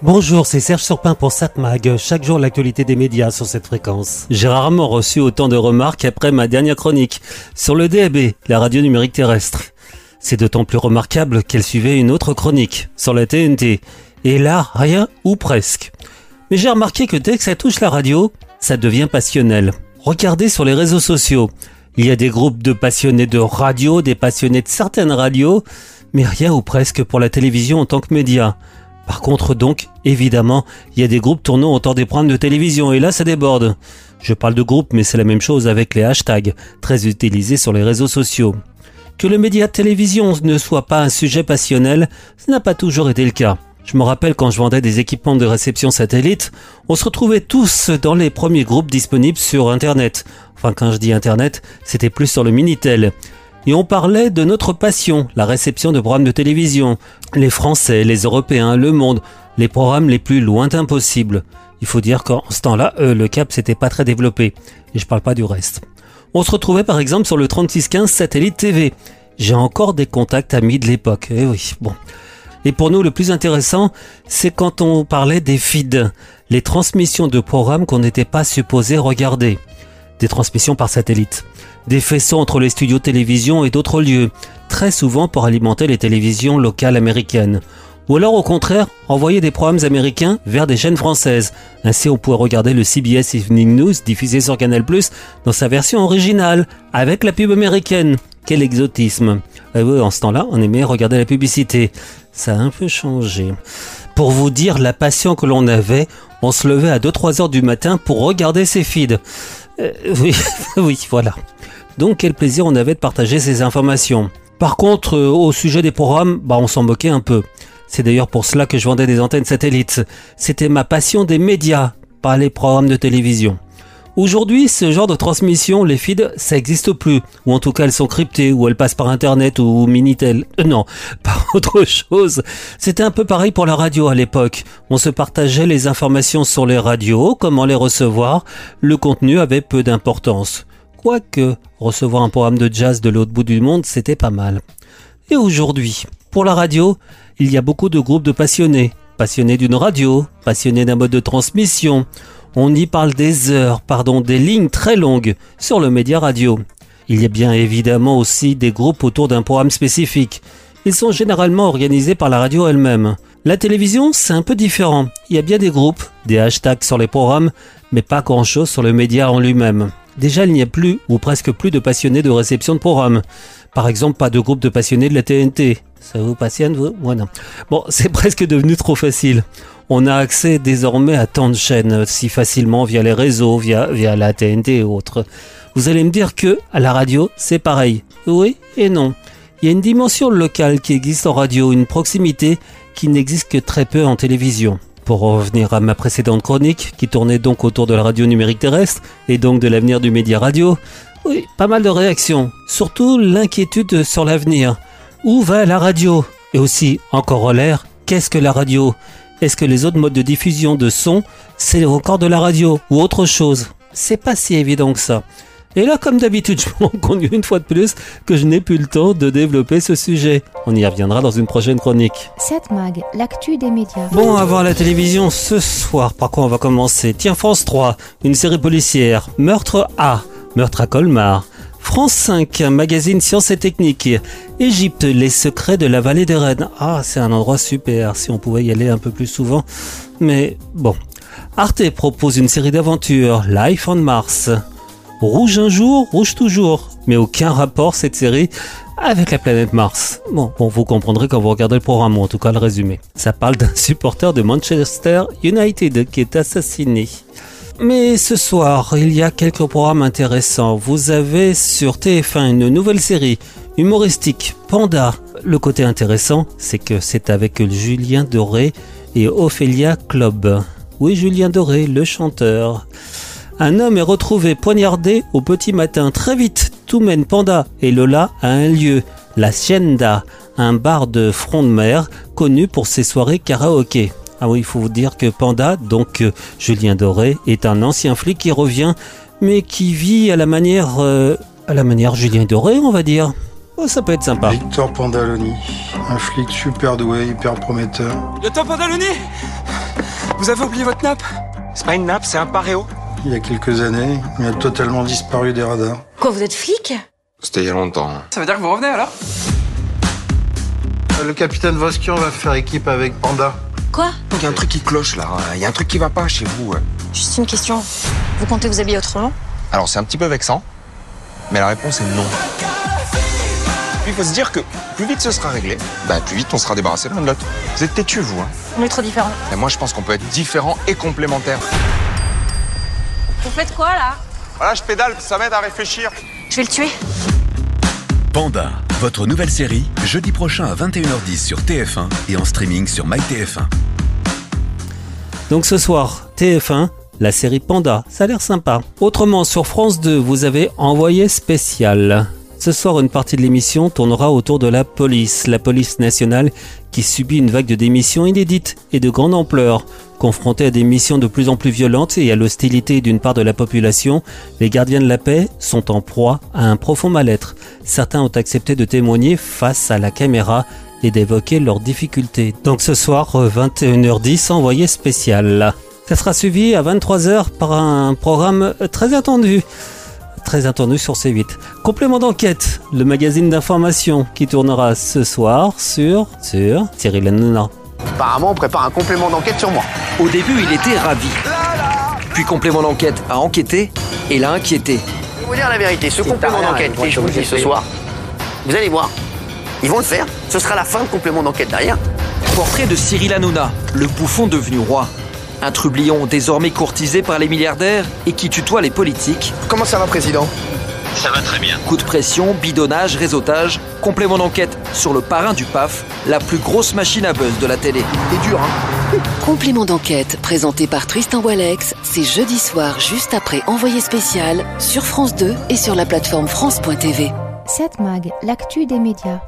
Bonjour, c'est Serge Surpin pour SatMag. Chaque jour, l'actualité des médias sur cette fréquence. J'ai rarement reçu autant de remarques après ma dernière chronique sur le DAB, la radio numérique terrestre. C'est d'autant plus remarquable qu'elle suivait une autre chronique sur la TNT. Et là, rien ou presque. Mais j'ai remarqué que dès que ça touche la radio, ça devient passionnel. Regardez sur les réseaux sociaux. Il y a des groupes de passionnés de radio, des passionnés de certaines radios, mais rien ou presque pour la télévision en tant que média. Par contre, donc, évidemment, il y a des groupes tournant autour des programmes de télévision et là, ça déborde. Je parle de groupes, mais c'est la même chose avec les hashtags, très utilisés sur les réseaux sociaux. Que le média de télévision ne soit pas un sujet passionnel, ce n'a pas toujours été le cas. Je me rappelle quand je vendais des équipements de réception satellite, on se retrouvait tous dans les premiers groupes disponibles sur Internet. Enfin, quand je dis Internet, c'était plus sur le Minitel et on parlait de notre passion, la réception de programmes de télévision, les Français, les Européens, le monde, les programmes les plus lointains possibles. Il faut dire qu'en ce temps-là, euh, le cap s'était pas très développé, et je parle pas du reste. On se retrouvait par exemple sur le 3615 satellite TV. J'ai encore des contacts amis de l'époque. Eh. Et pour nous, le plus intéressant, c'est quand on parlait des feeds, les transmissions de programmes qu'on n'était pas supposé regarder. Des transmissions par satellite des faisceaux entre les studios télévision et d'autres lieux, très souvent pour alimenter les télévisions locales américaines. Ou alors au contraire, envoyer des programmes américains vers des chaînes françaises. Ainsi on pourrait regarder le CBS Evening News diffusé sur Canal ⁇ dans sa version originale, avec la pub américaine. Quel exotisme. Eh en ce temps-là, on aimait regarder la publicité. Ça a un peu changé. Pour vous dire la passion que l'on avait, on se levait à 2-3 heures du matin pour regarder ces feeds. Euh, oui, oui, voilà. Donc quel plaisir on avait de partager ces informations. Par contre, euh, au sujet des programmes, bah on s'en moquait un peu. C'est d'ailleurs pour cela que je vendais des antennes satellites. C'était ma passion des médias, pas les programmes de télévision. Aujourd'hui, ce genre de transmission, les feeds, ça n'existe plus. Ou en tout cas, elles sont cryptées, ou elles passent par Internet ou Minitel. Euh, non, par autre chose. C'était un peu pareil pour la radio à l'époque. On se partageait les informations sur les radios, comment les recevoir. Le contenu avait peu d'importance. Quoique, recevoir un programme de jazz de l'autre bout du monde, c'était pas mal. Et aujourd'hui, pour la radio, il y a beaucoup de groupes de passionnés. Passionnés d'une radio, passionnés d'un mode de transmission. On y parle des heures, pardon, des lignes très longues sur le média radio. Il y a bien évidemment aussi des groupes autour d'un programme spécifique. Ils sont généralement organisés par la radio elle-même. La télévision, c'est un peu différent. Il y a bien des groupes, des hashtags sur les programmes, mais pas grand-chose sur le média en lui-même. Déjà, il n'y a plus ou presque plus de passionnés de réception de programmes. Par exemple, pas de groupe de passionnés de la TNT. Ça vous passionne, vous? Moi non. Bon, c'est presque devenu trop facile. On a accès désormais à tant de chaînes si facilement via les réseaux, via, via la TNT et autres. Vous allez me dire que à la radio, c'est pareil. Oui et non. Il y a une dimension locale qui existe en radio, une proximité qui n'existe que très peu en télévision. Pour revenir à ma précédente chronique, qui tournait donc autour de la radio numérique terrestre et donc de l'avenir du média radio, oui, pas mal de réactions, surtout l'inquiétude sur l'avenir. Où va la radio? Et aussi, encore en l'air, qu'est-ce que la radio? Est-ce que les autres modes de diffusion de son, c'est encore de la radio ou autre chose? C'est pas si évident que ça. Et là, comme d'habitude, je me rends compte une fois de plus que je n'ai plus le temps de développer ce sujet. On y reviendra dans une prochaine chronique. Cette mag, l'actu des médias. Bon, à voir la télévision ce soir. Par quoi on va commencer? Tiens, France 3, une série policière. Meurtre A, meurtre à Colmar. France 5, magazine Sciences et Techniques. Égypte, les secrets de la vallée des reines. Ah, c'est un endroit super, si on pouvait y aller un peu plus souvent. Mais bon. Arte propose une série d'aventures, Life on Mars. Rouge un jour, rouge toujours. Mais aucun rapport cette série avec la planète Mars. Bon, bon, vous comprendrez quand vous regardez le programme, ou en tout cas le résumé. Ça parle d'un supporter de Manchester United qui est assassiné. Mais ce soir, il y a quelques programmes intéressants. Vous avez sur TF1 une nouvelle série humoristique, Panda. Le côté intéressant, c'est que c'est avec Julien Doré et Ophélia Club. Oui, Julien Doré, le chanteur. Un homme est retrouvé poignardé au petit matin. Très vite, tout mène Panda et Lola à un lieu, la Sienda, un bar de front de mer connu pour ses soirées karaoké. Ah oui, il faut vous dire que Panda, donc euh, Julien Doré, est un ancien flic qui revient, mais qui vit à la manière, euh, à la manière Julien Doré, on va dire. Oh, ça peut être sympa. Victor Pandaloni, un flic super doué, hyper prometteur. Lieutenant Pandaloni Vous avez oublié votre nappe? C'est pas une nappe, c'est un paréo. Il y a quelques années, il a totalement disparu des radars. Quoi, vous êtes flic? C'était il y a longtemps. Ça veut dire que vous revenez alors? Le capitaine Voskian va faire équipe avec Panda? Quoi Il y a un truc qui cloche là, il y a un truc qui va pas chez vous. Juste une question. Vous comptez vous habiller autrement Alors c'est un petit peu vexant, mais la réponse est non. Puis il faut se dire que plus vite ce sera réglé, bah, plus vite on sera débarrassé l'un de l'autre. Vous êtes têtus vous, hein On est trop différents. Et moi je pense qu'on peut être différents et complémentaires. Vous faites quoi là Voilà, je pédale, ça m'aide à réfléchir. Je vais le tuer. Panda, votre nouvelle série, jeudi prochain à 21h10 sur TF1 et en streaming sur MyTF1. Donc ce soir, TF1, la série Panda, ça a l'air sympa. Autrement, sur France 2, vous avez Envoyé spécial. Ce soir, une partie de l'émission tournera autour de la police, la police nationale qui subit une vague de démissions inédites et de grande ampleur. Confrontée à des missions de plus en plus violentes et à l'hostilité d'une part de la population, les gardiens de la paix sont en proie à un profond mal-être. Certains ont accepté de témoigner face à la caméra et d'évoquer leurs difficultés. Donc ce soir, 21h10, envoyé spécial. Ça sera suivi à 23h par un programme très attendu très attendu sur C8. Complément d'enquête, le magazine d'information qui tournera ce soir sur, sur Cyril Hanouna. Apparemment, on prépare un complément d'enquête sur moi. Au début, il était ravi. Puis complément d'enquête a enquêté et l'a inquiété. Je vais vous dire la vérité, ce complément d'enquête, et je vous le dis ce soir, vous allez voir, ils vont le faire, ce sera la fin de complément d'enquête derrière. Portrait de Cyril Hanouna, le bouffon devenu roi. Un trublion désormais courtisé par les milliardaires et qui tutoie les politiques. Comment ça va, président? Ça va très bien. Coup de pression, bidonnage, réseautage, complément d'enquête sur le parrain du PAF, la plus grosse machine à buzz de la télé. C'est dur, hein? Complément d'enquête présenté par Tristan Walex, c'est jeudi soir juste après Envoyé spécial sur France 2 et sur la plateforme France.tv. 7 Mag, l'actu des médias.